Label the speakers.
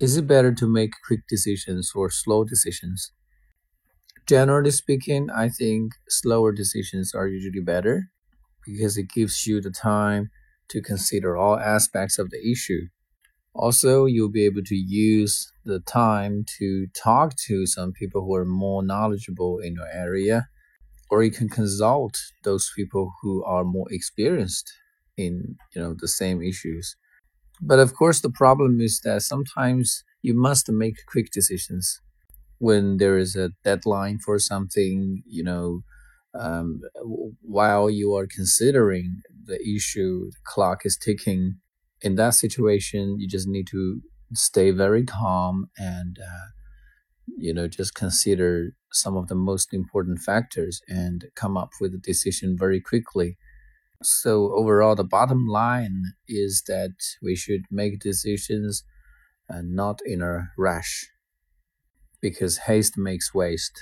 Speaker 1: Is it better to make quick decisions or slow decisions? Generally speaking, I think slower decisions are usually better because it gives you the time to consider all aspects of the issue. Also, you'll be able to use the time to talk to some people who are more knowledgeable in your area, or you can consult those people who are more experienced in you know the same issues. But of course, the problem is that sometimes you must make quick decisions when there is a deadline for something, you know, um, while you are considering the issue, the clock is ticking. In that situation, you just need to stay very calm and, uh, you know, just consider some of the most important factors and come up with a decision very quickly so overall, the bottom line is that we should make decisions and not in a rush because haste makes waste.